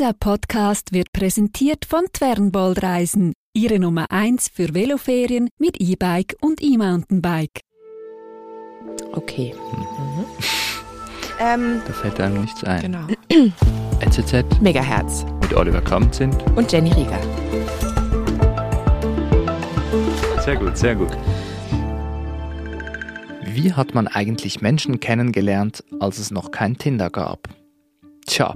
Dieser Podcast wird präsentiert von Twernbold Reisen, Ihre Nummer 1 für Veloferien mit E-Bike und E-Mountainbike. Okay. Mhm. Ähm, da fällt einem nichts ein. Genau. NZZ Megahertz mit Oliver Kamp sind und Jenny Rieger. Sehr gut, sehr gut. Wie hat man eigentlich Menschen kennengelernt, als es noch kein Tinder gab? Tja,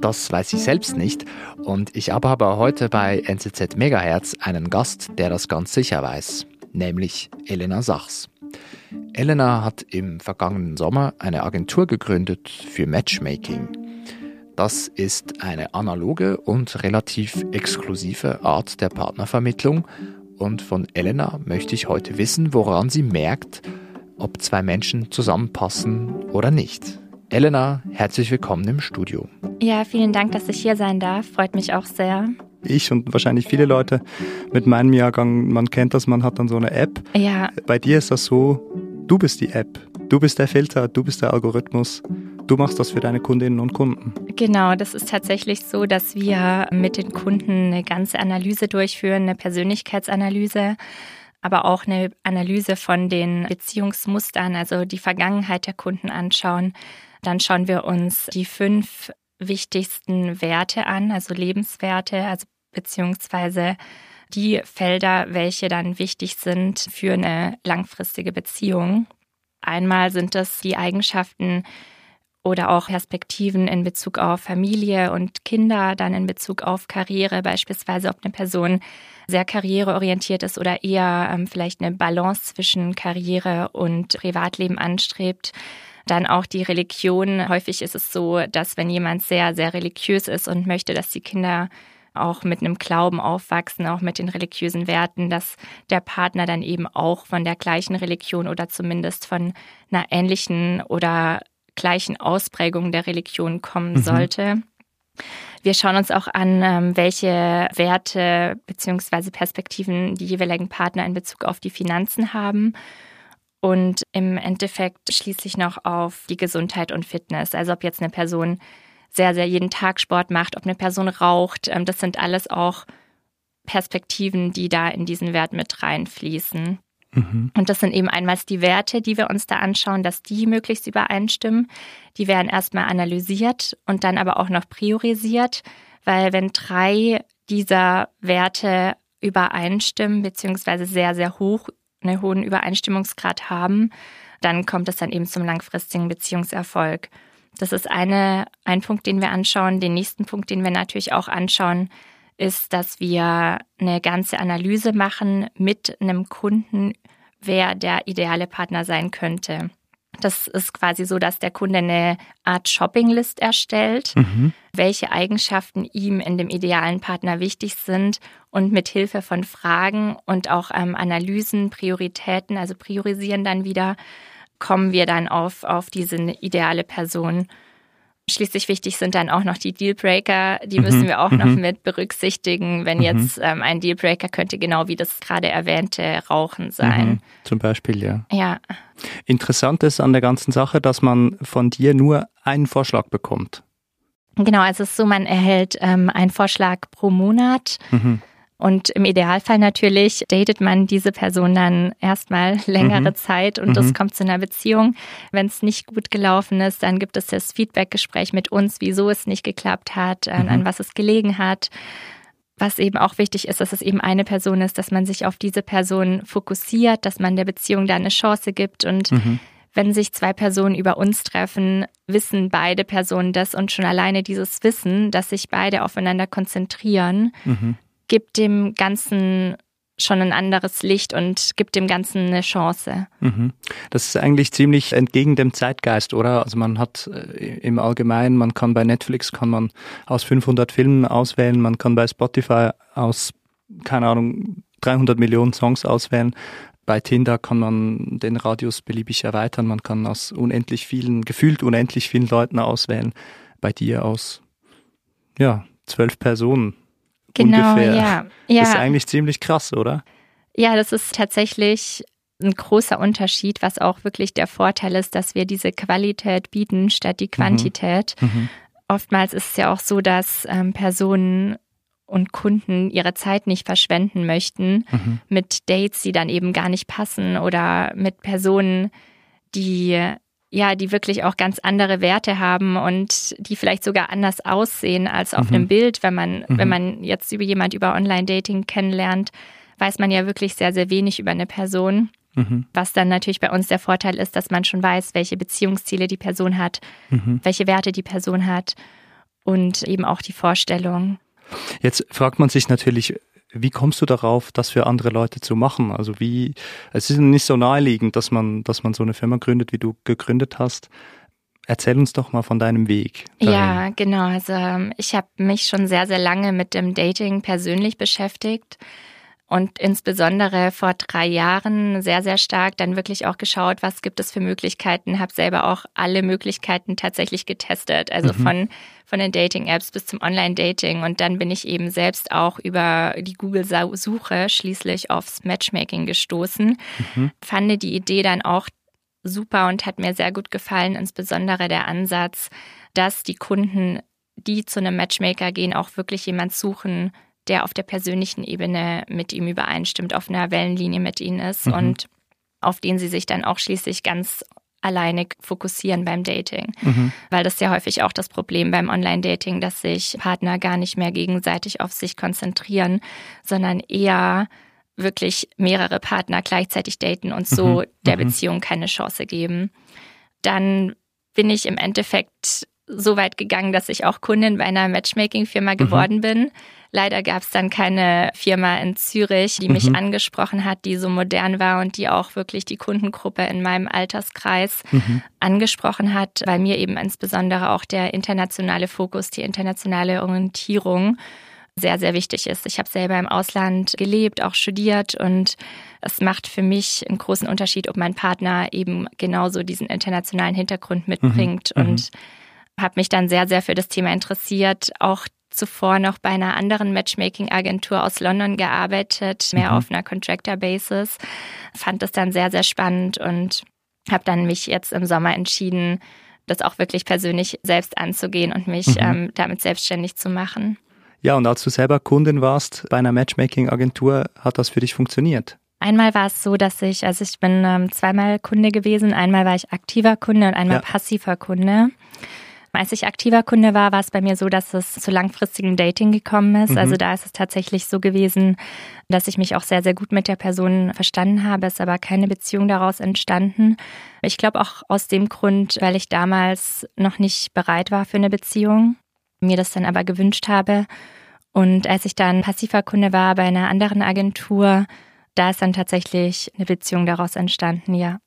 das weiß ich selbst nicht und ich habe aber heute bei NZZ Megahertz einen Gast, der das ganz sicher weiß, nämlich Elena Sachs. Elena hat im vergangenen Sommer eine Agentur gegründet für Matchmaking. Das ist eine analoge und relativ exklusive Art der Partnervermittlung und von Elena möchte ich heute wissen, woran sie merkt, ob zwei Menschen zusammenpassen oder nicht. Elena, herzlich willkommen im Studio. Ja, vielen Dank, dass ich hier sein darf. Freut mich auch sehr. Ich und wahrscheinlich viele Leute mit meinem Jahrgang, man kennt das, man hat dann so eine App. Ja. Bei dir ist das so, du bist die App, du bist der Filter, du bist der Algorithmus. Du machst das für deine Kundinnen und Kunden. Genau, das ist tatsächlich so, dass wir mit den Kunden eine ganze Analyse durchführen, eine Persönlichkeitsanalyse aber auch eine Analyse von den Beziehungsmustern, also die Vergangenheit der Kunden anschauen, dann schauen wir uns die fünf wichtigsten Werte an, also Lebenswerte, also beziehungsweise die Felder, welche dann wichtig sind für eine langfristige Beziehung. Einmal sind das die Eigenschaften oder auch Perspektiven in Bezug auf Familie und Kinder, dann in Bezug auf Karriere, beispielsweise ob eine Person sehr karriereorientiert ist oder eher ähm, vielleicht eine Balance zwischen Karriere und Privatleben anstrebt. Dann auch die Religion. Häufig ist es so, dass wenn jemand sehr, sehr religiös ist und möchte, dass die Kinder auch mit einem Glauben aufwachsen, auch mit den religiösen Werten, dass der Partner dann eben auch von der gleichen Religion oder zumindest von einer ähnlichen oder gleichen Ausprägung der Religion kommen mhm. sollte. Wir schauen uns auch an, ähm, welche Werte bzw. Perspektiven die jeweiligen Partner in Bezug auf die Finanzen haben und im Endeffekt schließlich noch auf die Gesundheit und Fitness. Also ob jetzt eine Person sehr, sehr jeden Tag Sport macht, ob eine Person raucht. Ähm, das sind alles auch Perspektiven, die da in diesen Wert mit reinfließen. Mhm. Und das sind eben einmal die Werte, die wir uns da anschauen, dass die möglichst übereinstimmen. Die werden erstmal analysiert und dann aber auch noch priorisiert, weil wenn drei dieser Werte übereinstimmen, beziehungsweise sehr, sehr hoch einen hohen Übereinstimmungsgrad haben, dann kommt es dann eben zum langfristigen Beziehungserfolg. Das ist eine, ein Punkt, den wir anschauen. Den nächsten Punkt, den wir natürlich auch anschauen, ist, dass wir eine ganze Analyse machen mit einem Kunden, wer der ideale Partner sein könnte. Das ist quasi so, dass der Kunde eine Art Shoppinglist erstellt, mhm. welche Eigenschaften ihm in dem idealen Partner wichtig sind und mit Hilfe von Fragen und auch ähm, Analysen, Prioritäten, also priorisieren dann wieder, kommen wir dann auf, auf diese ideale Person. Schließlich wichtig sind dann auch noch die Dealbreaker, die mhm. müssen wir auch mhm. noch mit berücksichtigen. Wenn mhm. jetzt ähm, ein Dealbreaker könnte genau wie das gerade erwähnte Rauchen sein. Mhm. Zum Beispiel, ja. Ja. Interessant ist an der ganzen Sache, dass man von dir nur einen Vorschlag bekommt. Genau, also es ist so, man erhält ähm, einen Vorschlag pro Monat. Mhm. Und im Idealfall natürlich datet man diese Person dann erstmal längere mhm. Zeit und es mhm. kommt zu einer Beziehung. Wenn es nicht gut gelaufen ist, dann gibt es das Feedbackgespräch mit uns, wieso es nicht geklappt hat, mhm. an was es gelegen hat. Was eben auch wichtig ist, dass es eben eine Person ist, dass man sich auf diese Person fokussiert, dass man der Beziehung da eine Chance gibt und mhm. wenn sich zwei Personen über uns treffen, wissen beide Personen das und schon alleine dieses Wissen, dass sich beide aufeinander konzentrieren, mhm gibt dem Ganzen schon ein anderes Licht und gibt dem Ganzen eine Chance. Mhm. Das ist eigentlich ziemlich entgegen dem Zeitgeist, oder? Also man hat äh, im Allgemeinen, man kann bei Netflix kann man aus 500 Filmen auswählen, man kann bei Spotify aus, keine Ahnung, 300 Millionen Songs auswählen. Bei Tinder kann man den Radius beliebig erweitern, man kann aus unendlich vielen, gefühlt unendlich vielen Leuten auswählen. Bei dir aus, ja, zwölf Personen genau, ungefähr. Ja, ja. Das ist eigentlich ziemlich krass, oder? Ja, das ist tatsächlich ein großer Unterschied, was auch wirklich der Vorteil ist, dass wir diese Qualität bieten statt die mhm. Quantität. Mhm. Mhm. oftmals ist es ja auch so, dass ähm, Personen und Kunden ihre Zeit nicht verschwenden möchten mhm. mit Dates, die dann eben gar nicht passen oder mit Personen, die ja, die wirklich auch ganz andere Werte haben und die vielleicht sogar anders aussehen als auf mhm. einem Bild, wenn man, mhm. wenn man jetzt über jemand über Online-Dating kennenlernt, weiß man ja wirklich sehr, sehr wenig über eine Person. Mhm. Was dann natürlich bei uns der Vorteil ist, dass man schon weiß, welche Beziehungsziele die Person hat, mhm. welche Werte die Person hat und eben auch die Vorstellung. Jetzt fragt man sich natürlich, wie kommst du darauf, das für andere Leute zu machen? Also wie, es ist nicht so naheliegend, dass man, dass man so eine Firma gründet, wie du gegründet hast. Erzähl uns doch mal von deinem Weg. Dahin. Ja, genau. Also ähm, ich habe mich schon sehr, sehr lange mit dem Dating persönlich beschäftigt und insbesondere vor drei Jahren sehr, sehr stark dann wirklich auch geschaut, was gibt es für Möglichkeiten, habe selber auch alle Möglichkeiten tatsächlich getestet, also mhm. von, von den Dating-Apps bis zum Online-Dating. Und dann bin ich eben selbst auch über die Google-Suche schließlich aufs Matchmaking gestoßen, mhm. fand die Idee dann auch super und hat mir sehr gut gefallen, insbesondere der Ansatz, dass die Kunden, die zu einem Matchmaker gehen, auch wirklich jemand suchen, der auf der persönlichen Ebene mit ihm übereinstimmt, auf einer Wellenlinie mit ihm ist mhm. und auf den sie sich dann auch schließlich ganz alleine fokussieren beim Dating. Mhm. Weil das ist ja häufig auch das Problem beim Online-Dating, dass sich Partner gar nicht mehr gegenseitig auf sich konzentrieren, sondern eher wirklich mehrere Partner gleichzeitig daten und so mhm. der mhm. Beziehung keine Chance geben. Dann bin ich im Endeffekt so weit gegangen, dass ich auch Kundin bei einer Matchmaking-Firma mhm. geworden bin Leider gab es dann keine Firma in Zürich, die mich mhm. angesprochen hat, die so modern war und die auch wirklich die Kundengruppe in meinem Alterskreis mhm. angesprochen hat, weil mir eben insbesondere auch der internationale Fokus, die internationale Orientierung sehr, sehr wichtig ist. Ich habe selber im Ausland gelebt, auch studiert und es macht für mich einen großen Unterschied, ob mein Partner eben genauso diesen internationalen Hintergrund mitbringt mhm. und habe mich dann sehr, sehr für das Thema interessiert, auch zuvor noch bei einer anderen Matchmaking-Agentur aus London gearbeitet, mehr mhm. auf einer Contractor-Basis. Fand das dann sehr, sehr spannend und habe dann mich jetzt im Sommer entschieden, das auch wirklich persönlich selbst anzugehen und mich mhm. ähm, damit selbstständig zu machen. Ja, und als du selber Kundin warst bei einer Matchmaking-Agentur, hat das für dich funktioniert? Einmal war es so, dass ich, also ich bin ähm, zweimal Kunde gewesen. Einmal war ich aktiver Kunde und einmal ja. passiver Kunde. Als ich aktiver Kunde war, war es bei mir so, dass es zu langfristigem Dating gekommen ist. Mhm. Also da ist es tatsächlich so gewesen, dass ich mich auch sehr, sehr gut mit der Person verstanden habe, es aber keine Beziehung daraus entstanden. Ich glaube auch aus dem Grund, weil ich damals noch nicht bereit war für eine Beziehung, mir das dann aber gewünscht habe. Und als ich dann passiver Kunde war bei einer anderen Agentur, da ist dann tatsächlich eine Beziehung daraus entstanden, ja.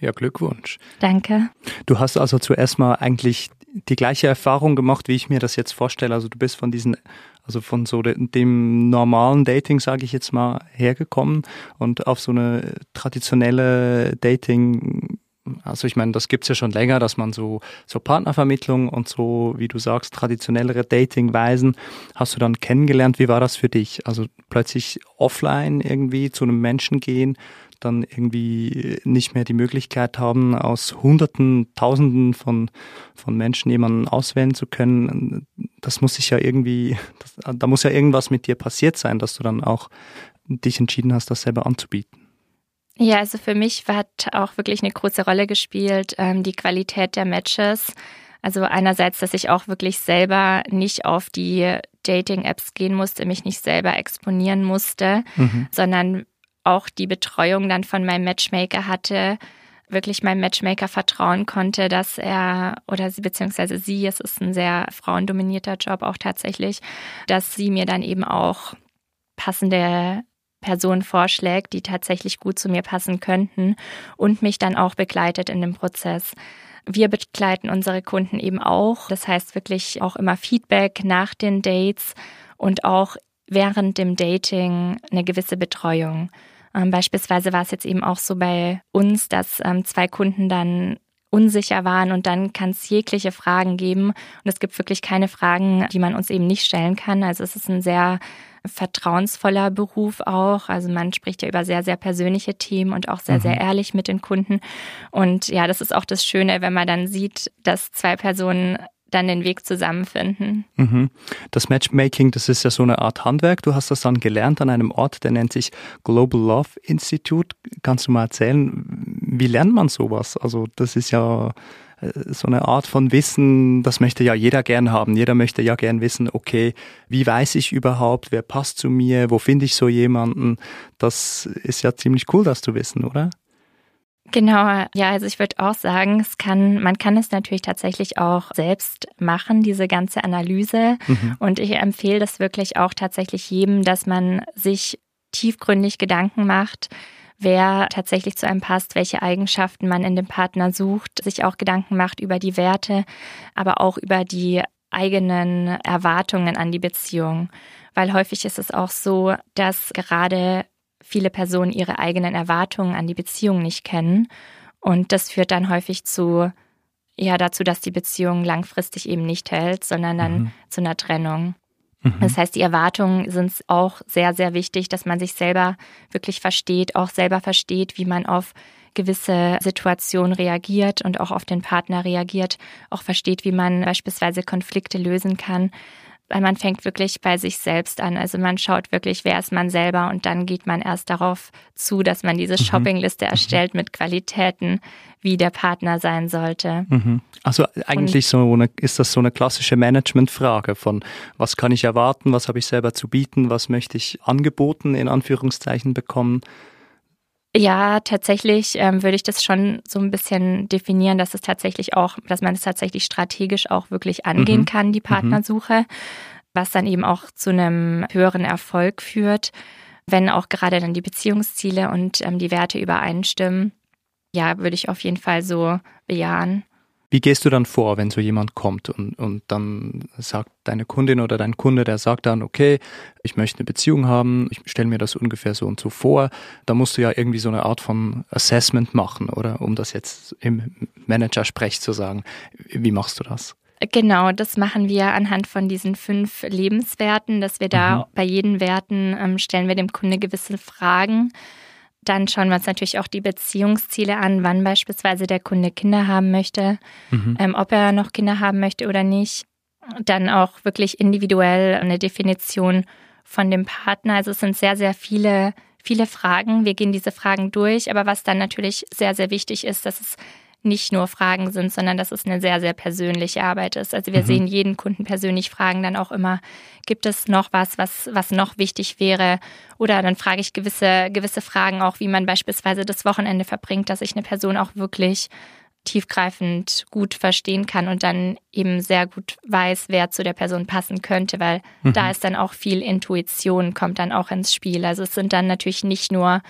Ja, Glückwunsch. Danke. Du hast also zuerst mal eigentlich die gleiche Erfahrung gemacht, wie ich mir das jetzt vorstelle. Also du bist von diesen, also von so dem normalen Dating, sage ich jetzt mal, hergekommen und auf so eine traditionelle Dating also ich meine, das gibt's ja schon länger, dass man so, so Partnervermittlung und so, wie du sagst, traditionellere Datingweisen hast du dann kennengelernt. Wie war das für dich? Also plötzlich offline irgendwie zu einem Menschen gehen dann irgendwie nicht mehr die Möglichkeit haben, aus Hunderten, Tausenden von, von Menschen jemanden auswählen zu können. Das muss sich ja irgendwie, das, da muss ja irgendwas mit dir passiert sein, dass du dann auch dich entschieden hast, das selber anzubieten. Ja, also für mich hat auch wirklich eine große Rolle gespielt, ähm, die Qualität der Matches. Also einerseits, dass ich auch wirklich selber nicht auf die Dating-Apps gehen musste, mich nicht selber exponieren musste, mhm. sondern auch die Betreuung dann von meinem Matchmaker hatte, wirklich meinem Matchmaker vertrauen konnte, dass er oder sie beziehungsweise sie, es ist ein sehr frauendominierter Job auch tatsächlich, dass sie mir dann eben auch passende Personen vorschlägt, die tatsächlich gut zu mir passen könnten und mich dann auch begleitet in dem Prozess. Wir begleiten unsere Kunden eben auch. Das heißt wirklich auch immer Feedback nach den Dates und auch während dem Dating eine gewisse Betreuung. Ähm, beispielsweise war es jetzt eben auch so bei uns, dass ähm, zwei Kunden dann unsicher waren und dann kann es jegliche Fragen geben und es gibt wirklich keine Fragen, die man uns eben nicht stellen kann. Also es ist ein sehr vertrauensvoller Beruf auch. Also man spricht ja über sehr, sehr persönliche Themen und auch sehr, mhm. sehr ehrlich mit den Kunden. Und ja, das ist auch das Schöne, wenn man dann sieht, dass zwei Personen dann den Weg zusammenfinden. Mhm. Das Matchmaking, das ist ja so eine Art Handwerk. Du hast das dann gelernt an einem Ort, der nennt sich Global Love Institute. Kannst du mal erzählen, wie lernt man sowas? Also das ist ja so eine Art von Wissen, das möchte ja jeder gern haben. Jeder möchte ja gern wissen, okay, wie weiß ich überhaupt, wer passt zu mir, wo finde ich so jemanden? Das ist ja ziemlich cool, das zu wissen, oder? Genau, ja, also ich würde auch sagen, es kann, man kann es natürlich tatsächlich auch selbst machen, diese ganze Analyse. Mhm. Und ich empfehle das wirklich auch tatsächlich jedem, dass man sich tiefgründig Gedanken macht, wer tatsächlich zu einem passt, welche Eigenschaften man in dem Partner sucht, sich auch Gedanken macht über die Werte, aber auch über die eigenen Erwartungen an die Beziehung. Weil häufig ist es auch so, dass gerade viele Personen ihre eigenen Erwartungen an die Beziehung nicht kennen. Und das führt dann häufig zu, ja, dazu, dass die Beziehung langfristig eben nicht hält, sondern dann mhm. zu einer Trennung. Mhm. Das heißt, die Erwartungen sind auch sehr, sehr wichtig, dass man sich selber wirklich versteht, auch selber versteht, wie man auf gewisse Situationen reagiert und auch auf den Partner reagiert, auch versteht, wie man beispielsweise Konflikte lösen kann weil man fängt wirklich bei sich selbst an. Also man schaut wirklich, wer ist man selber und dann geht man erst darauf zu, dass man diese mhm. Shoppingliste mhm. erstellt mit Qualitäten, wie der Partner sein sollte. Mhm. Also eigentlich und, so eine, ist das so eine klassische Managementfrage von was kann ich erwarten, was habe ich selber zu bieten, was möchte ich angeboten in Anführungszeichen bekommen. Ja, tatsächlich ähm, würde ich das schon so ein bisschen definieren, dass es tatsächlich auch, dass man es tatsächlich strategisch auch wirklich angehen mhm. kann, die mhm. Partnersuche, was dann eben auch zu einem höheren Erfolg führt, wenn auch gerade dann die Beziehungsziele und ähm, die Werte übereinstimmen. Ja, würde ich auf jeden Fall so bejahen. Wie gehst du dann vor, wenn so jemand kommt und, und dann sagt deine Kundin oder dein Kunde, der sagt dann, okay, ich möchte eine Beziehung haben, ich stelle mir das ungefähr so und so vor. Da musst du ja irgendwie so eine Art von Assessment machen, oder? Um das jetzt im Manager-Sprech zu sagen. Wie machst du das? Genau, das machen wir anhand von diesen fünf Lebenswerten, dass wir da mhm. bei jedem Werten ähm, stellen wir dem Kunde gewisse Fragen dann schauen wir uns natürlich auch die Beziehungsziele an, wann beispielsweise der Kunde Kinder haben möchte, mhm. ähm, ob er noch Kinder haben möchte oder nicht. Dann auch wirklich individuell eine Definition von dem Partner. Also es sind sehr, sehr viele, viele Fragen. Wir gehen diese Fragen durch. Aber was dann natürlich sehr, sehr wichtig ist, dass es nicht nur Fragen sind, sondern dass es eine sehr, sehr persönliche Arbeit ist. Also wir mhm. sehen jeden Kunden persönlich fragen dann auch immer, gibt es noch was, was, was noch wichtig wäre? Oder dann frage ich gewisse, gewisse Fragen auch, wie man beispielsweise das Wochenende verbringt, dass ich eine Person auch wirklich tiefgreifend gut verstehen kann und dann eben sehr gut weiß, wer zu der Person passen könnte, weil mhm. da ist dann auch viel Intuition, kommt dann auch ins Spiel. Also es sind dann natürlich nicht nur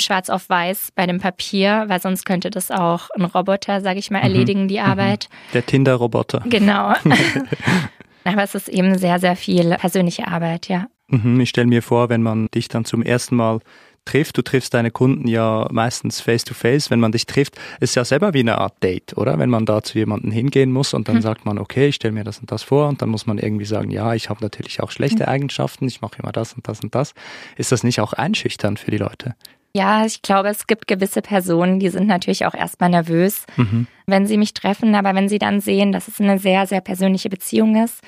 schwarz auf weiß bei dem Papier, weil sonst könnte das auch ein Roboter, sage ich mal, mhm. erledigen, die mhm. Arbeit. Der Tinder-Roboter. Genau. Aber es ist eben sehr, sehr viel persönliche Arbeit, ja. Mhm, ich stelle mir vor, wenn man dich dann zum ersten Mal trifft, du triffst deine Kunden ja meistens face to face, wenn man dich trifft, ist ja selber wie eine Art Date, oder? Wenn man da zu jemandem hingehen muss und dann hm. sagt man, okay, ich stelle mir das und das vor und dann muss man irgendwie sagen, ja, ich habe natürlich auch schlechte hm. Eigenschaften, ich mache immer das und das und das. Ist das nicht auch einschüchternd für die Leute? Ja, ich glaube, es gibt gewisse Personen, die sind natürlich auch erstmal nervös, mhm. wenn sie mich treffen, aber wenn sie dann sehen, dass es eine sehr, sehr persönliche Beziehung ist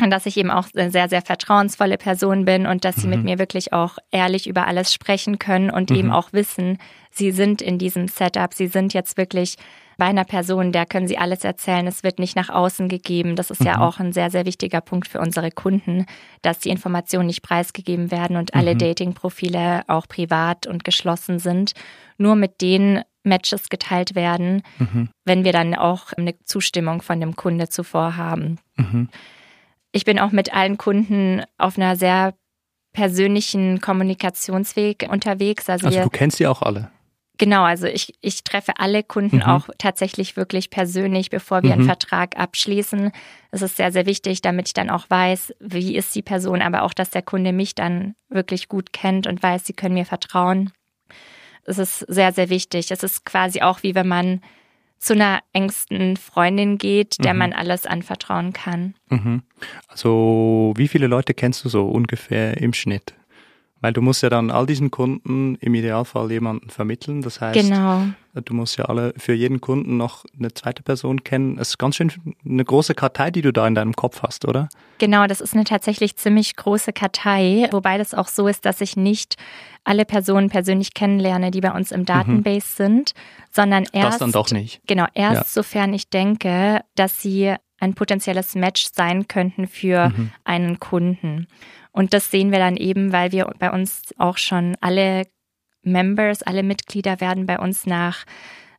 und dass ich eben auch eine sehr, sehr vertrauensvolle Person bin und dass sie mit mhm. mir wirklich auch ehrlich über alles sprechen können und mhm. eben auch wissen, sie sind in diesem Setup, sie sind jetzt wirklich bei einer Person, der können sie alles erzählen. Es wird nicht nach außen gegeben. Das ist mhm. ja auch ein sehr, sehr wichtiger Punkt für unsere Kunden, dass die Informationen nicht preisgegeben werden und alle mhm. Dating-Profile auch privat und geschlossen sind. Nur mit den Matches geteilt werden, mhm. wenn wir dann auch eine Zustimmung von dem Kunde zuvor haben. Mhm. Ich bin auch mit allen Kunden auf einer sehr persönlichen Kommunikationsweg unterwegs. Also, also du kennst sie auch alle? Genau, also ich, ich treffe alle Kunden mhm. auch tatsächlich wirklich persönlich, bevor wir mhm. einen Vertrag abschließen. Es ist sehr, sehr wichtig, damit ich dann auch weiß, wie ist die Person, aber auch, dass der Kunde mich dann wirklich gut kennt und weiß, sie können mir vertrauen. Es ist sehr, sehr wichtig. Es ist quasi auch wie wenn man zu einer engsten Freundin geht, der mhm. man alles anvertrauen kann. Mhm. Also wie viele Leute kennst du so ungefähr im Schnitt? Weil du musst ja dann all diesen Kunden im Idealfall jemanden vermitteln. Das heißt, Genau. du musst ja alle für jeden Kunden noch eine zweite Person kennen. Es ist ganz schön eine große Kartei, die du da in deinem Kopf hast, oder? Genau, das ist eine tatsächlich ziemlich große Kartei, wobei das auch so ist, dass ich nicht alle Personen persönlich kennenlerne, die bei uns im Database sind, sondern erst das dann doch nicht. Genau, erst Ja. sofern ich denke, dass sie ein potenzielles Match sein könnten für Mhm. einen Kunden. Und das sehen wir dann eben, weil wir bei uns auch schon alle Members, alle Mitglieder werden bei uns nach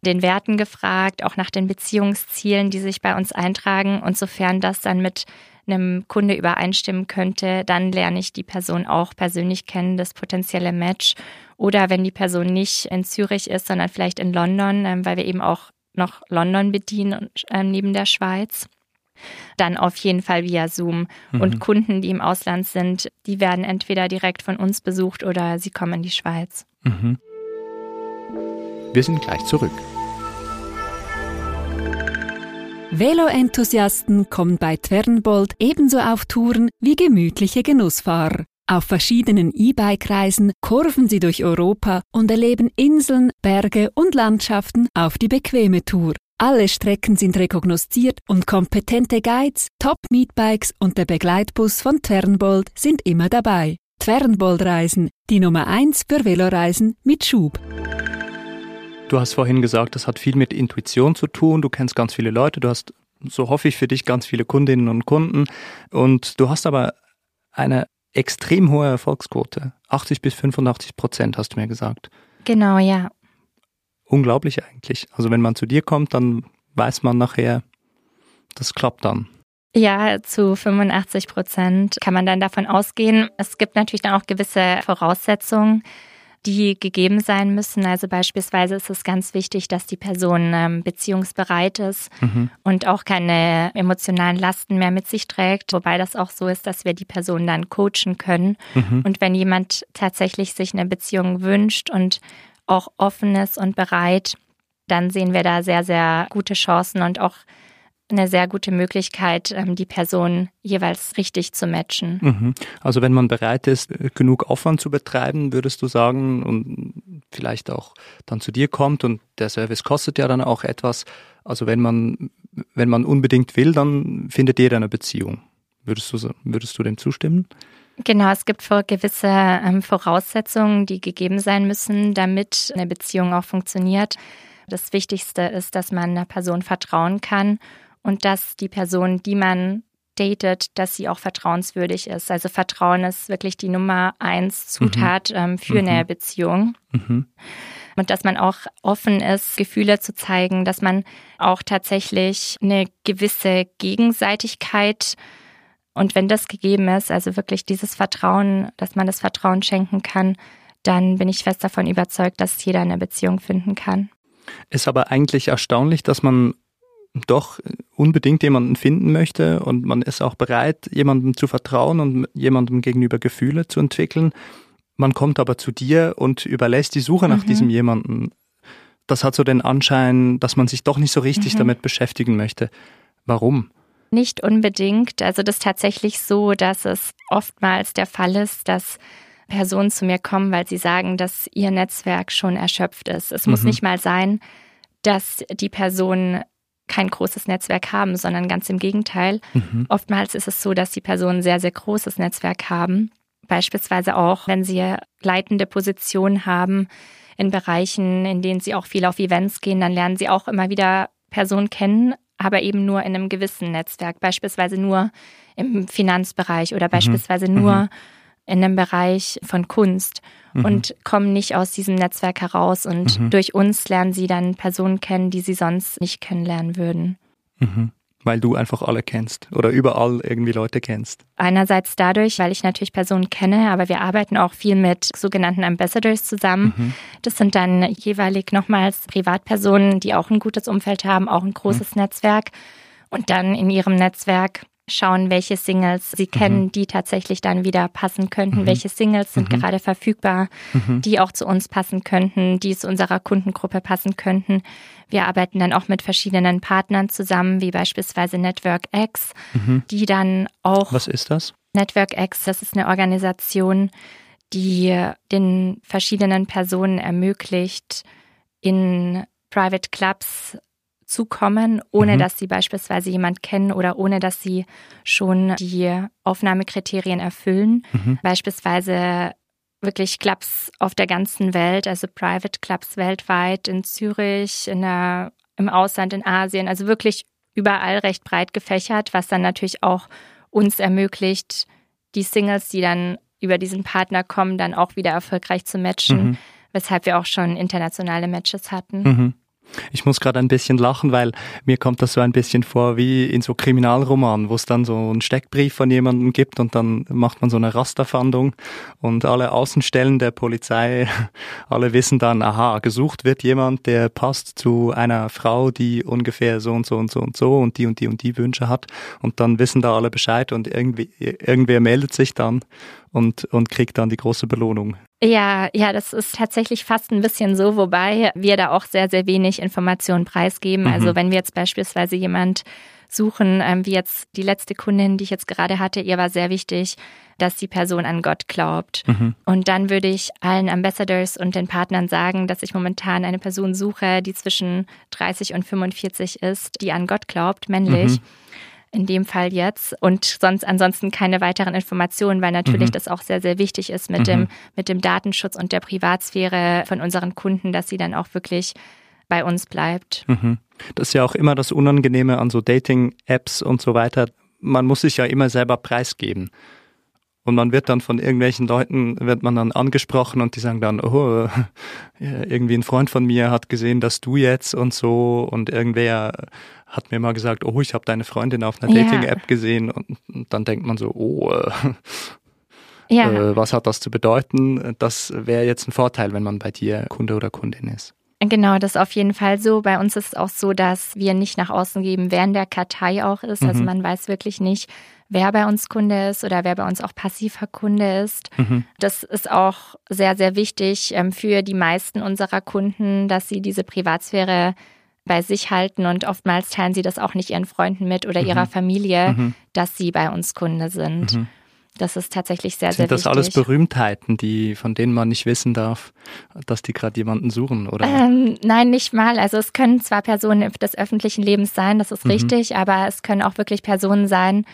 den Werten gefragt, auch nach den Beziehungszielen, die sich bei uns eintragen. Und sofern das dann mit einem Kunde übereinstimmen könnte, dann lerne ich die Person auch persönlich kennen, das potenzielle Match. Oder wenn die Person nicht in Zürich ist, sondern vielleicht in London, ähm, weil wir eben auch noch London bedienen ähm, neben der Schweiz. Dann auf jeden Fall via Zoom. Und Kunden, die im Ausland sind, die werden entweder direkt von uns besucht oder sie kommen in die Schweiz. Mhm. Wir sind gleich zurück. Velo-Enthusiasten kommen bei Twernbold ebenso auf Touren wie gemütliche Genussfahrer. Auf verschiedenen E-Bike-Reisen kurven sie durch Europa und erleben Inseln, Berge und Landschaften auf die bequeme Tour. Alle Strecken sind rekognosziert und kompetente Guides, Top-Meetbikes und der Begleitbus von Twernbold sind immer dabei. Twernbold-Reisen, die Nummer 1 für Veloreisen mit Schub. Du hast vorhin gesagt, das hat viel mit Intuition zu tun. Du kennst ganz viele Leute. Du hast, so hoffe ich für dich, ganz viele Kundinnen und Kunden. Und du hast aber eine extrem hohe Erfolgsquote. 80 bis 85 Prozent, hast du mir gesagt. Genau, ja. Unglaublich eigentlich. Also wenn man zu dir kommt, dann weiß man nachher, das klappt dann. Ja, zu 85 Prozent kann man dann davon ausgehen. Es gibt natürlich dann auch gewisse Voraussetzungen, die gegeben sein müssen. Also beispielsweise ist es ganz wichtig, dass die Person ähm, beziehungsbereit ist Mhm. und auch keine emotionalen Lasten mehr mit sich trägt. Wobei das auch so ist, dass wir die Person dann coachen können. Mhm. Und wenn jemand tatsächlich sich eine Beziehung wünscht und auch offen ist und bereit, dann sehen wir da sehr, sehr gute Chancen und auch eine sehr gute Möglichkeit, ähm, die Person jeweils richtig zu matchen. Mhm. Also wenn man bereit ist, genug Aufwand zu betreiben, würdest du sagen, und vielleicht auch dann zu dir kommt und der Service kostet ja dann auch etwas. Also wenn man, wenn man unbedingt will, dann findet jeder eine Beziehung. Würdest du, würdest du dem zustimmen? Genau, es gibt vor gewisse ähm, Voraussetzungen, die gegeben sein müssen, damit eine Beziehung auch funktioniert. Das Wichtigste ist, dass man einer Person vertrauen kann und dass die Person, die man datet, dass sie auch vertrauenswürdig ist. Also Vertrauen ist wirklich die Nummer eins Zutat ähm, für eine Beziehung. Mhm. Und dass man auch offen ist, Gefühle zu zeigen, dass man auch tatsächlich eine gewisse Gegenseitigkeit und wenn das gegeben ist, also wirklich dieses Vertrauen, dass man das Vertrauen schenken kann, dann bin ich fest davon überzeugt, dass jeder eine Beziehung finden kann. Ist aber eigentlich erstaunlich, dass man doch unbedingt jemanden finden möchte und man ist auch bereit, jemandem zu vertrauen und jemandem gegenüber Gefühle zu entwickeln. Man kommt aber zu dir und überlässt die Suche nach Mhm. diesem jemanden. Das hat so den Anschein, dass man sich doch nicht so richtig Mhm. damit beschäftigen möchte. Warum? Nicht unbedingt. Also das ist tatsächlich so, dass es oftmals der Fall ist, dass Personen zu mir kommen, weil sie sagen, dass ihr Netzwerk schon erschöpft ist. Es muss Mhm. nicht mal sein, dass die Personen kein großes Netzwerk haben, sondern ganz im Gegenteil. Mhm. Oftmals ist es so, dass die Personen ein sehr, sehr großes Netzwerk haben. Beispielsweise auch, wenn sie leitende Positionen haben in Bereichen, in denen sie auch viel auf Events gehen, dann lernen sie auch immer wieder Personen kennen, aber eben nur in einem gewissen Netzwerk. Beispielsweise nur im Finanzbereich oder beispielsweise nur in einem Bereich von Kunst und kommen nicht aus diesem Netzwerk heraus. Und Mhm. durch uns lernen sie dann Personen kennen, die sie sonst nicht kennenlernen würden. Mhm. Weil du einfach alle kennst oder überall irgendwie Leute kennst. Einerseits dadurch, weil ich natürlich Personen kenne, aber wir arbeiten auch viel mit sogenannten Ambassadors zusammen. Mhm. Das sind dann jeweilig nochmals Privatpersonen, die auch ein gutes Umfeld haben, auch ein großes Netzwerk und dann in ihrem Netzwerk schauen, welche Singles sie kennen, die tatsächlich dann wieder passen könnten, welche Singles sind gerade verfügbar, die auch zu uns passen könnten, die zu unserer Kundengruppe passen könnten. Wir arbeiten dann auch mit verschiedenen Partnern zusammen, wie beispielsweise Network X, die dann auch Was ist das? Network X, das ist eine Organisation, die den verschiedenen Personen ermöglicht, in Private Clubs zu kommen, ohne mhm. dass sie beispielsweise jemand kennen oder ohne dass sie schon die Aufnahmekriterien erfüllen. Mhm. Beispielsweise wirklich Clubs auf der ganzen Welt, also Private Clubs weltweit, in Zürich, in der, im Ausland, in Asien, also wirklich überall recht breit gefächert, was dann natürlich auch uns ermöglicht, die Singles, die dann über diesen Partner kommen, dann auch wieder erfolgreich zu matchen, mhm. weshalb wir auch schon internationale Matches hatten. Mhm. Ich muss gerade ein bisschen lachen, weil mir kommt das so ein bisschen vor wie in so Kriminalromanen, wo es dann so einen Steckbrief von jemandem gibt und dann macht man so eine Rasterfahndung und alle Außenstellen der Polizei, alle wissen dann, aha, gesucht wird jemand, der passt zu einer Frau, die ungefähr so und so und so und so und die und die und die Wünsche hat und dann wissen da alle Bescheid und irgendwie, irgendwer meldet sich dann und, und kriegt dann die große Belohnung. Ja, ja, das ist tatsächlich fast ein bisschen so, wobei wir da auch sehr, sehr wenig Informationen preisgeben. Mhm. Also wenn wir jetzt beispielsweise jemand suchen, ähm, wie jetzt die letzte Kundin, die ich jetzt gerade hatte, ihr war sehr wichtig, dass die Person an Gott glaubt. Mhm. Und dann würde ich allen Ambassadors und den Partnern sagen, dass ich momentan eine Person suche, die zwischen 30 und 45 ist, die an Gott glaubt, männlich. Mhm in dem Fall jetzt und sonst ansonsten keine weiteren Informationen, weil natürlich mhm. das auch sehr, sehr wichtig ist mit mhm. dem, mit dem Datenschutz und der Privatsphäre von unseren Kunden, dass sie dann auch wirklich bei uns bleibt. Mhm. Das ist ja auch immer das Unangenehme an so Dating-Apps und so weiter. Man muss sich ja immer selber preisgeben. Und man wird dann von irgendwelchen Leuten, wird man dann angesprochen und die sagen dann, oh, irgendwie ein Freund von mir hat gesehen, dass du jetzt und so und irgendwer hat mir mal gesagt, oh, ich habe deine Freundin auf einer Dating-App gesehen und, und, dann denkt man so, oh, äh, ja. äh, was hat das zu bedeuten? Das wäre jetzt ein Vorteil, wenn man bei dir Kunde oder Kundin ist. Genau, das ist auf jeden Fall so. Bei uns ist es auch so, dass wir nicht nach außen geben, wer in der Kartei auch ist. Also mhm. Also man weiß wirklich nicht, wer bei uns Kunde ist oder wer bei uns auch passiver Kunde ist. Mhm. Das ist auch sehr, sehr wichtig ähm, für die meisten unserer Kunden, dass sie diese Privatsphäre bei sich halten und oftmals teilen sie das auch nicht ihren Freunden mit oder mhm. ihrer Familie, mhm. dass sie bei uns Kunde sind. Mhm. Das ist tatsächlich sehr, Sind sehr wichtig. Sind das alles Berühmtheiten, die, von denen man nicht wissen darf, dass die gerade jemanden suchen, oder? Ähm, nein, nicht mal. Also es können zwar Personen des öffentlichen Lebens sein, das ist mhm. richtig, aber es können auch wirklich Personen sein,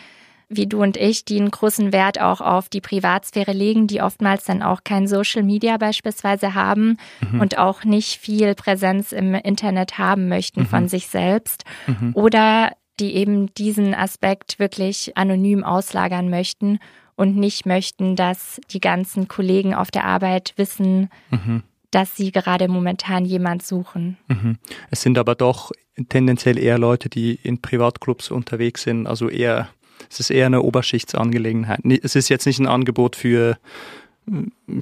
wie du und ich, die einen großen Wert auch auf die Privatsphäre legen, die oftmals dann auch kein Social Media beispielsweise haben mhm. und auch nicht viel Präsenz im Internet haben möchten mhm. von sich selbst. Mhm. Oder die eben diesen Aspekt wirklich anonym auslagern möchten und nicht möchten, dass die ganzen Kollegen auf der Arbeit wissen, mhm. dass sie gerade momentan jemand suchen. Mhm. Es sind aber doch tendenziell eher Leute, die in Privatclubs unterwegs sind, also eher es ist eher eine Oberschichtsangelegenheit. Es ist jetzt nicht ein Angebot für,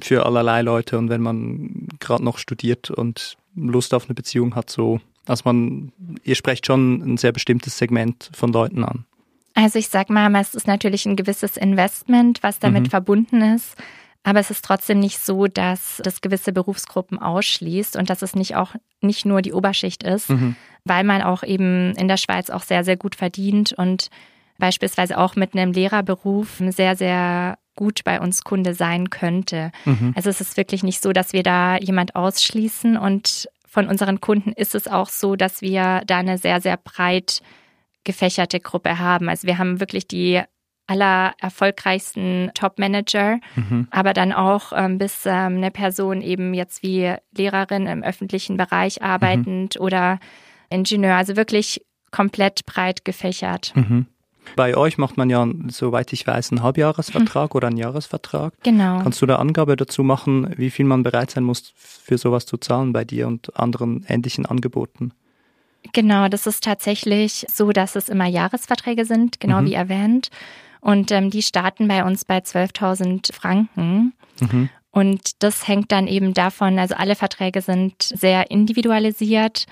für allerlei Leute und wenn man gerade noch studiert und Lust auf eine Beziehung hat, so, also man, ihr sprecht schon ein sehr bestimmtes Segment von Leuten an. Also ich sag mal, es ist natürlich ein gewisses Investment, was damit mhm. verbunden ist. Aber es ist trotzdem nicht so, dass das gewisse Berufsgruppen ausschließt und dass es nicht auch nicht nur die Oberschicht ist, mhm. weil man auch eben in der Schweiz auch sehr, sehr gut verdient und beispielsweise auch mit einem Lehrerberuf sehr, sehr gut bei uns Kunde sein könnte. Mhm. Also es ist wirklich nicht so, dass wir da jemand ausschließen und von unseren Kunden ist es auch so, dass wir da eine sehr, sehr breit gefächerte Gruppe haben. Also wir haben wirklich die aller erfolgreichsten Top-Manager, mhm. aber dann auch ähm, bis ähm, eine Person eben jetzt wie Lehrerin im öffentlichen Bereich arbeitend mhm. oder Ingenieur, also wirklich komplett breit gefächert. Mhm. Bei euch macht man ja, soweit ich weiß, einen Halbjahresvertrag hm. oder einen Jahresvertrag. Genau. Kannst du da Angabe dazu machen, wie viel man bereit sein muss, für sowas zu zahlen bei dir und anderen ähnlichen Angeboten? Genau, das ist tatsächlich so, dass es immer Jahresverträge sind, genau mhm. wie erwähnt. Und ähm, die starten bei uns bei 12.000 Franken. Mhm. Und das hängt dann eben davon, also alle Verträge sind sehr individualisiert.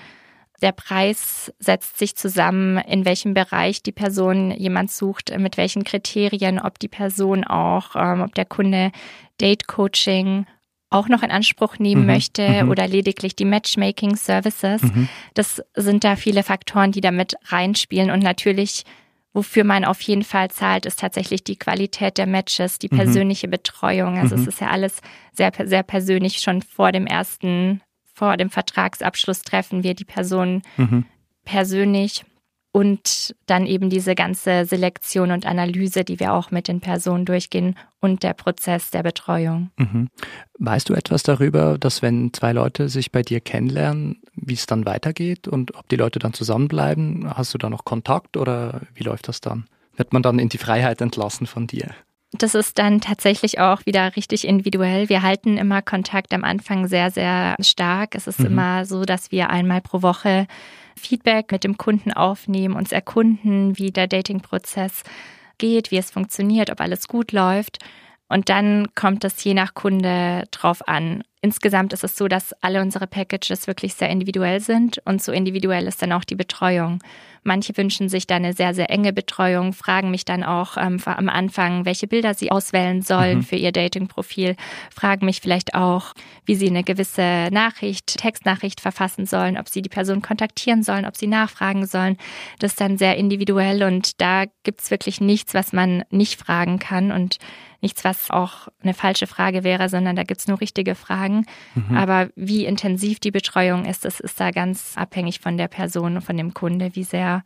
Der Preis setzt sich zusammen, in welchem Bereich die Person jemand sucht, mit welchen Kriterien, ob die Person auch, ähm, ob der Kunde Date Coaching auch noch in Anspruch nehmen mhm, möchte mhm. oder lediglich die Matchmaking Services. Mhm. Das sind da viele Faktoren, die damit reinspielen und natürlich Wofür man auf jeden Fall zahlt, ist tatsächlich die Qualität der Matches, die mhm. persönliche. Betreuung. Also mhm. es ist ja alles sehr, sehr persönlich. Schon vor dem ersten, vor dem Vertragsabschluss treffen wir die Person mhm. persönlich und dann eben diese ganze Selektion und Analyse, die wir auch mit den Personen durchgehen und der Prozess der Betreuung. Mhm. Weißt du etwas darüber, dass wenn zwei Leute sich bei dir kennenlernen, wie es dann weitergeht und ob die Leute dann zusammenbleiben? Hast du da noch Kontakt oder wie läuft das dann? Wird man dann in die Freiheit entlassen von dir? Das ist dann tatsächlich auch wieder richtig individuell. Wir halten immer Kontakt am Anfang sehr, sehr stark. Es ist mhm. immer so, dass wir einmal pro Woche Feedback mit dem Kunden aufnehmen, uns erkunden, wie der Dating-Prozess geht, wie es funktioniert, ob alles gut läuft. Und dann kommt es je nach Kunde drauf an. Insgesamt ist es so, dass alle unsere Packages wirklich sehr individuell sind und so individuell ist dann auch die Betreuung. Manche wünschen sich da eine sehr, sehr enge Betreuung, fragen mich dann auch ähm, am Anfang, welche Bilder sie auswählen sollen mhm. für ihr Dating-Profil, fragen mich vielleicht auch, wie sie eine gewisse Nachricht, Textnachricht verfassen sollen, ob sie die Person kontaktieren sollen, ob sie nachfragen sollen. Das ist dann sehr individuell und da gibt es wirklich nichts, was man nicht fragen kann und nichts, was auch eine falsche Frage wäre, sondern da gibt es nur richtige Fragen. Mhm. Aber wie intensiv die Betreuung ist, das ist da ganz abhängig von der Person und von dem Kunde, wie sehr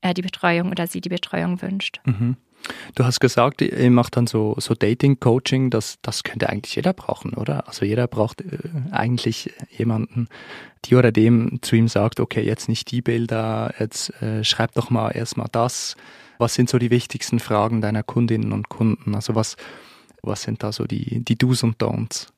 er die Betreuung oder sie die Betreuung wünscht. Mhm. Du hast gesagt, ihr macht dann so, so Dating-Coaching, das, das könnte eigentlich jeder brauchen, oder? Also jeder braucht äh, eigentlich jemanden, die oder dem zu ihm sagt, okay, jetzt nicht die Bilder, jetzt äh, schreib doch mal erstmal das was sind so die wichtigsten Fragen deiner Kundinnen und Kunden? Also was, was sind da so die, die Do's und Don'ts?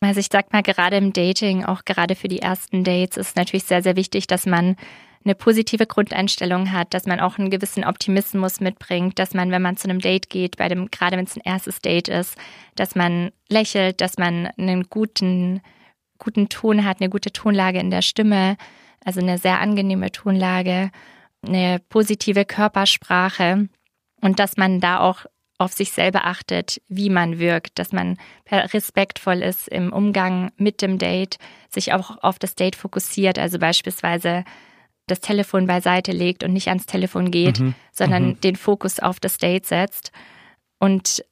Also ich sag mal, gerade im Dating, auch gerade für die ersten Dates, ist natürlich sehr, sehr wichtig, dass man eine positive Grundeinstellung hat, dass man auch einen gewissen Optimismus mitbringt, dass man, wenn man zu einem Date geht, bei dem, gerade wenn es ein erstes Date ist, dass man lächelt, dass man einen guten, guten Ton hat, eine gute Tonlage in der Stimme, also eine sehr angenehme Tonlage eine positive Körpersprache und dass man da auch auf sich selber achtet, wie man wirkt, dass man respektvoll ist im Umgang mit dem Date, sich auch auf das Date fokussiert, also beispielsweise das Telefon beiseite legt und nicht ans Telefon geht, mhm. sondern mhm. den Fokus auf das Date setzt und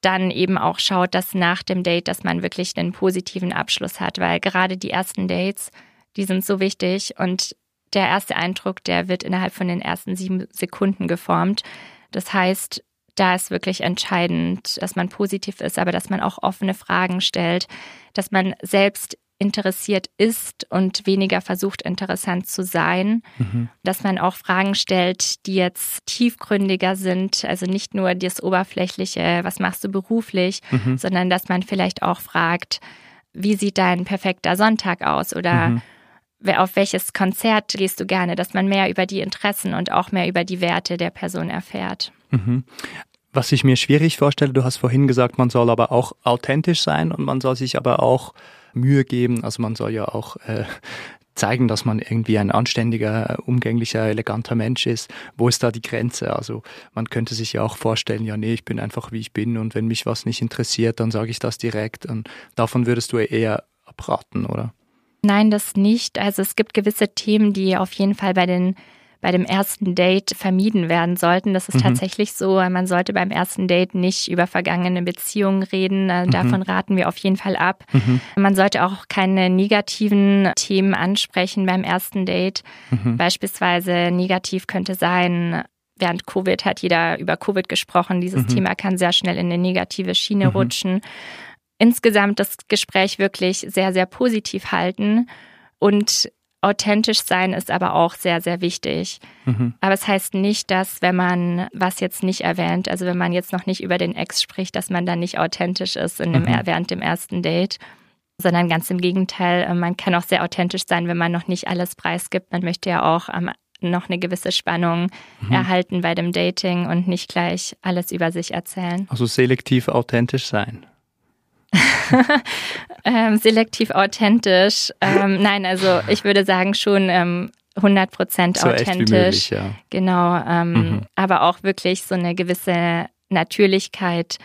dann eben auch schaut, dass nach dem Date, dass man wirklich einen positiven Abschluss hat, weil gerade die ersten Dates, die sind so wichtig und der erste Eindruck, der wird innerhalb von den ersten sieben Sekunden geformt. Das heißt, da ist wirklich entscheidend, dass man positiv ist, aber dass man auch offene Fragen stellt, dass man selbst interessiert ist und weniger versucht, interessant zu sein, mhm. dass man auch Fragen stellt, die jetzt tiefgründiger sind, also nicht nur das Oberflächliche, was machst du beruflich, mhm. sondern dass man vielleicht auch fragt, wie sieht dein perfekter Sonntag aus oder mhm auf welches Konzert gehst du gerne, dass man mehr über die Interessen und auch mehr über die Werte der Person erfährt. Mhm. Was ich mir schwierig vorstelle, du hast vorhin gesagt, man soll aber auch authentisch sein und man soll sich aber auch Mühe geben. Also man soll ja auch äh, zeigen, dass man irgendwie ein anständiger, umgänglicher, eleganter Mensch ist. Wo ist da die Grenze? Also man könnte sich ja auch vorstellen, ja, nee, ich bin einfach wie ich bin und wenn mich was nicht interessiert, dann sage ich das direkt. Und davon würdest du eher abraten, oder? Nein, das nicht. Also es gibt gewisse Themen, die auf jeden Fall bei den bei dem ersten Date vermieden werden sollten. Das ist mhm. tatsächlich so. Man sollte beim ersten Date nicht über vergangene Beziehungen reden. Äh, mhm. Davon raten wir auf jeden Fall ab. Mhm. Man sollte auch keine negativen Themen ansprechen beim ersten Date. Mhm. Beispielsweise negativ könnte sein, während Covid hat jeder über Covid gesprochen. Dieses mhm. Thema kann sehr schnell in eine negative Schiene mhm. rutschen insgesamt das Gespräch wirklich sehr, sehr positiv halten und authentisch sein ist aber auch sehr, sehr wichtig. Mhm. Aber es heißt nicht, dass wenn man was jetzt nicht erwähnt, also wenn man jetzt noch nicht über den Ex spricht, dass man dann nicht authentisch ist in dem, mhm. während dem ersten Date, sondern ganz im Gegenteil, äh, man kann auch sehr authentisch sein, wenn man noch nicht alles preisgibt. Man möchte ja auch ähm, noch eine gewisse Spannung mhm. erhalten bei dem Dating und nicht gleich alles über sich erzählen. Also selektiv authentisch sein. ähm, selektiv authentisch. Ähm, nein, also ich würde sagen schon ähm, 100 Prozent so authentisch. Möglich, ja. Genau, ähm, mhm. aber auch wirklich so eine gewisse Natürlichkeit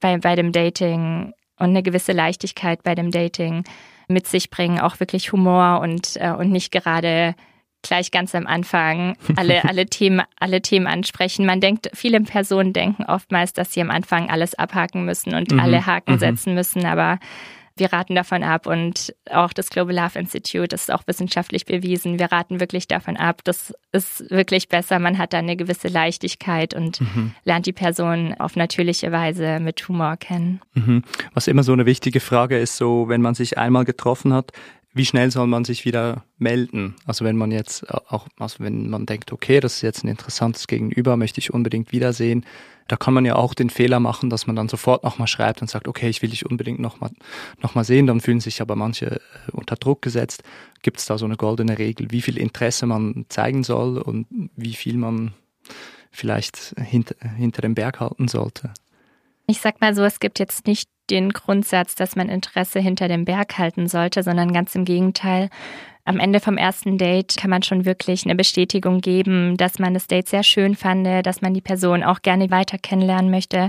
bei, bei dem Dating und eine gewisse Leichtigkeit bei dem Dating mit sich bringen, auch wirklich Humor und, äh, und nicht gerade gleich ganz am Anfang alle, alle Themen, alle Themen ansprechen. Man denkt, viele Personen denken oftmals, dass sie am Anfang alles abhaken müssen und mhm. alle Haken mhm. setzen müssen, aber wir raten davon ab und auch das Global Love Institute, das ist auch wissenschaftlich bewiesen. Wir raten wirklich davon ab. Das ist wirklich besser. Man hat da eine gewisse Leichtigkeit und mhm. lernt die Person auf natürliche Weise mit Humor kennen. Mhm. Was immer so eine wichtige Frage ist, so wenn man sich einmal getroffen hat, wie schnell soll man sich wieder melden? Also wenn man jetzt auch, also wenn man denkt, okay, das ist jetzt ein interessantes Gegenüber, möchte ich unbedingt wiedersehen, da kann man ja auch den Fehler machen, dass man dann sofort nochmal schreibt und sagt, okay, ich will dich unbedingt nochmal noch mal sehen, dann fühlen sich aber manche äh, unter Druck gesetzt. Gibt es da so eine goldene Regel, wie viel Interesse man zeigen soll und wie viel man vielleicht hinter, hinter dem Berg halten sollte? Ich sag mal so, es gibt jetzt nicht den Grundsatz, dass man Interesse hinter dem Berg halten sollte, sondern ganz im Gegenteil. Am Ende vom ersten Date kann man schon wirklich eine Bestätigung geben, dass man das Date sehr schön fand, dass man die Person auch gerne weiter kennenlernen möchte.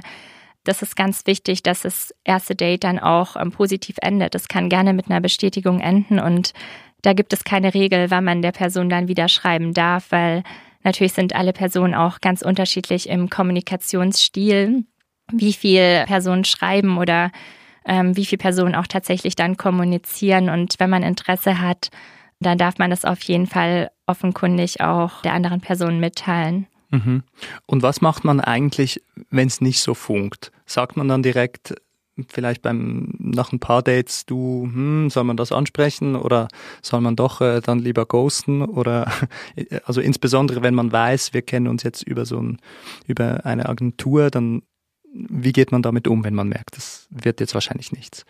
Das ist ganz wichtig, dass das erste Date dann auch ähm, positiv endet. Es kann gerne mit einer Bestätigung enden und da gibt es keine Regel, wann man der Person dann wieder schreiben darf, weil natürlich sind alle Personen auch ganz unterschiedlich im Kommunikationsstil wie viel Personen schreiben oder ähm, wie viel Personen auch tatsächlich dann kommunizieren. Und wenn man Interesse hat, dann darf man das auf jeden Fall offenkundig auch der anderen Person mitteilen. Mhm. Und was macht man eigentlich, wenn es nicht so funkt? Sagt man dann direkt, vielleicht beim nach ein paar Dates, du, hm, soll man das ansprechen oder soll man doch äh, dann lieber ghosten oder also insbesondere wenn man weiß, wir kennen uns jetzt über so ein über eine Agentur, dann wie geht man damit um, wenn man merkt, das wird jetzt wahrscheinlich nichts?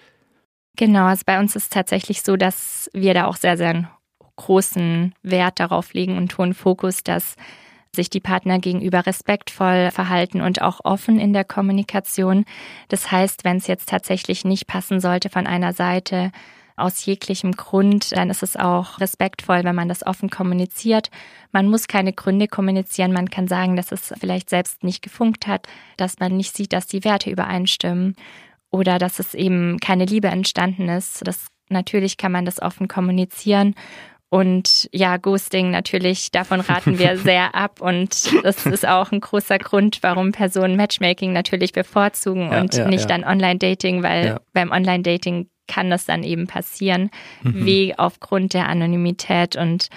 Genau, also bei uns ist es tatsächlich so, dass wir da auch sehr, sehr großen Wert darauf legen und hohen Fokus, dass sich die Partner gegenüber respektvoll verhalten und auch offen in der Kommunikation. Das heißt, wenn es jetzt tatsächlich nicht passen sollte von einer Seite, aus jeglichem Grund, dann ist es auch respektvoll, wenn man das offen kommuniziert. Man muss keine Gründe kommunizieren. Man kann sagen, dass es vielleicht selbst nicht gefunkt hat, dass man nicht sieht, dass die Werte übereinstimmen oder dass es eben keine Liebe entstanden ist. Das natürlich kann man das offen kommunizieren. Und ja, Ghosting natürlich, davon raten wir sehr ab. Und das ist auch ein großer Grund, warum Personen Matchmaking natürlich bevorzugen ja, und ja, nicht ja. dann Online-Dating, weil beim Online-Dating kann das dann eben passieren, mhm. wie aufgrund der Anonymität und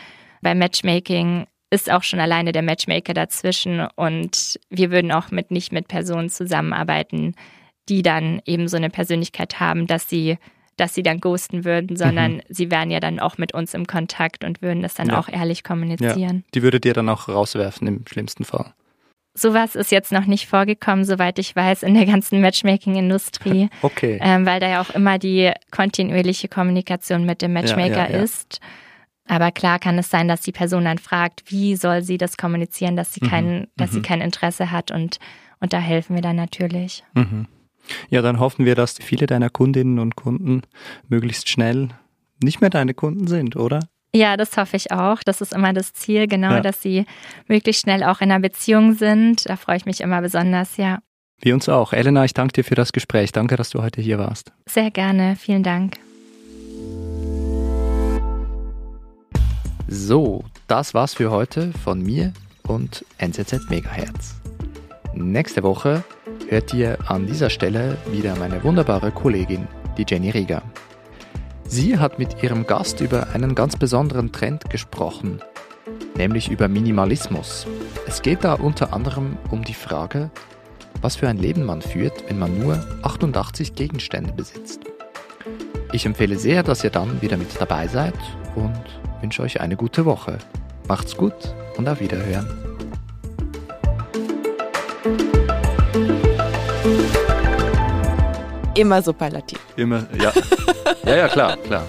beim Matchmaking ist auch schon alleine der Matchmaker dazwischen und wir würden auch mit nicht mit Personen zusammenarbeiten, die dann eben so eine Persönlichkeit haben, dass sie dass sie dann ghosten würden, sondern mhm. sie wären ja dann auch mit uns im Kontakt und würden das dann ja. auch ehrlich kommunizieren. Ja. Die würdet ihr dann auch rauswerfen im schlimmsten Fall. Sowas ist jetzt noch nicht vorgekommen, soweit ich weiß, in der ganzen Matchmaking-Industrie. Okay. Ähm, weil da ja auch immer die kontinuierliche Kommunikation mit dem Matchmaker ja, ja, ja. ist. Aber klar kann es sein, dass die Person dann fragt, wie soll sie das kommunizieren, dass sie mhm. kein, dass mhm. sie kein Interesse hat und, und da helfen wir dann natürlich. Mhm. Ja, dann hoffen wir, dass viele deiner Kundinnen und Kunden möglichst schnell nicht mehr deine Kunden sind, oder? Ja, das hoffe ich auch. Das ist immer das Ziel, genau, ja. dass sie möglichst schnell auch in einer Beziehung sind. Da freue ich mich immer besonders, ja. Wir uns auch. Elena, ich danke dir für das Gespräch. Danke, dass du heute hier warst. Sehr gerne. Vielen Dank. So, das war's für heute von mir und NZZ Megahertz. Nächste Woche hört ihr an dieser Stelle wieder meine wunderbare Kollegin, die Jenny Rieger. Sie hat mit ihrem Gast über einen ganz besonderen Trend gesprochen, nämlich über Minimalismus. Es geht da unter anderem um die Frage, was für ein Leben man führt, wenn man nur 88 Gegenstände besitzt. Ich empfehle sehr, dass ihr dann wieder mit dabei seid und wünsche euch eine gute Woche. Macht's gut und auf Wiederhören. Immer superlativ. Immer, ja. ja, ja, klar, klar.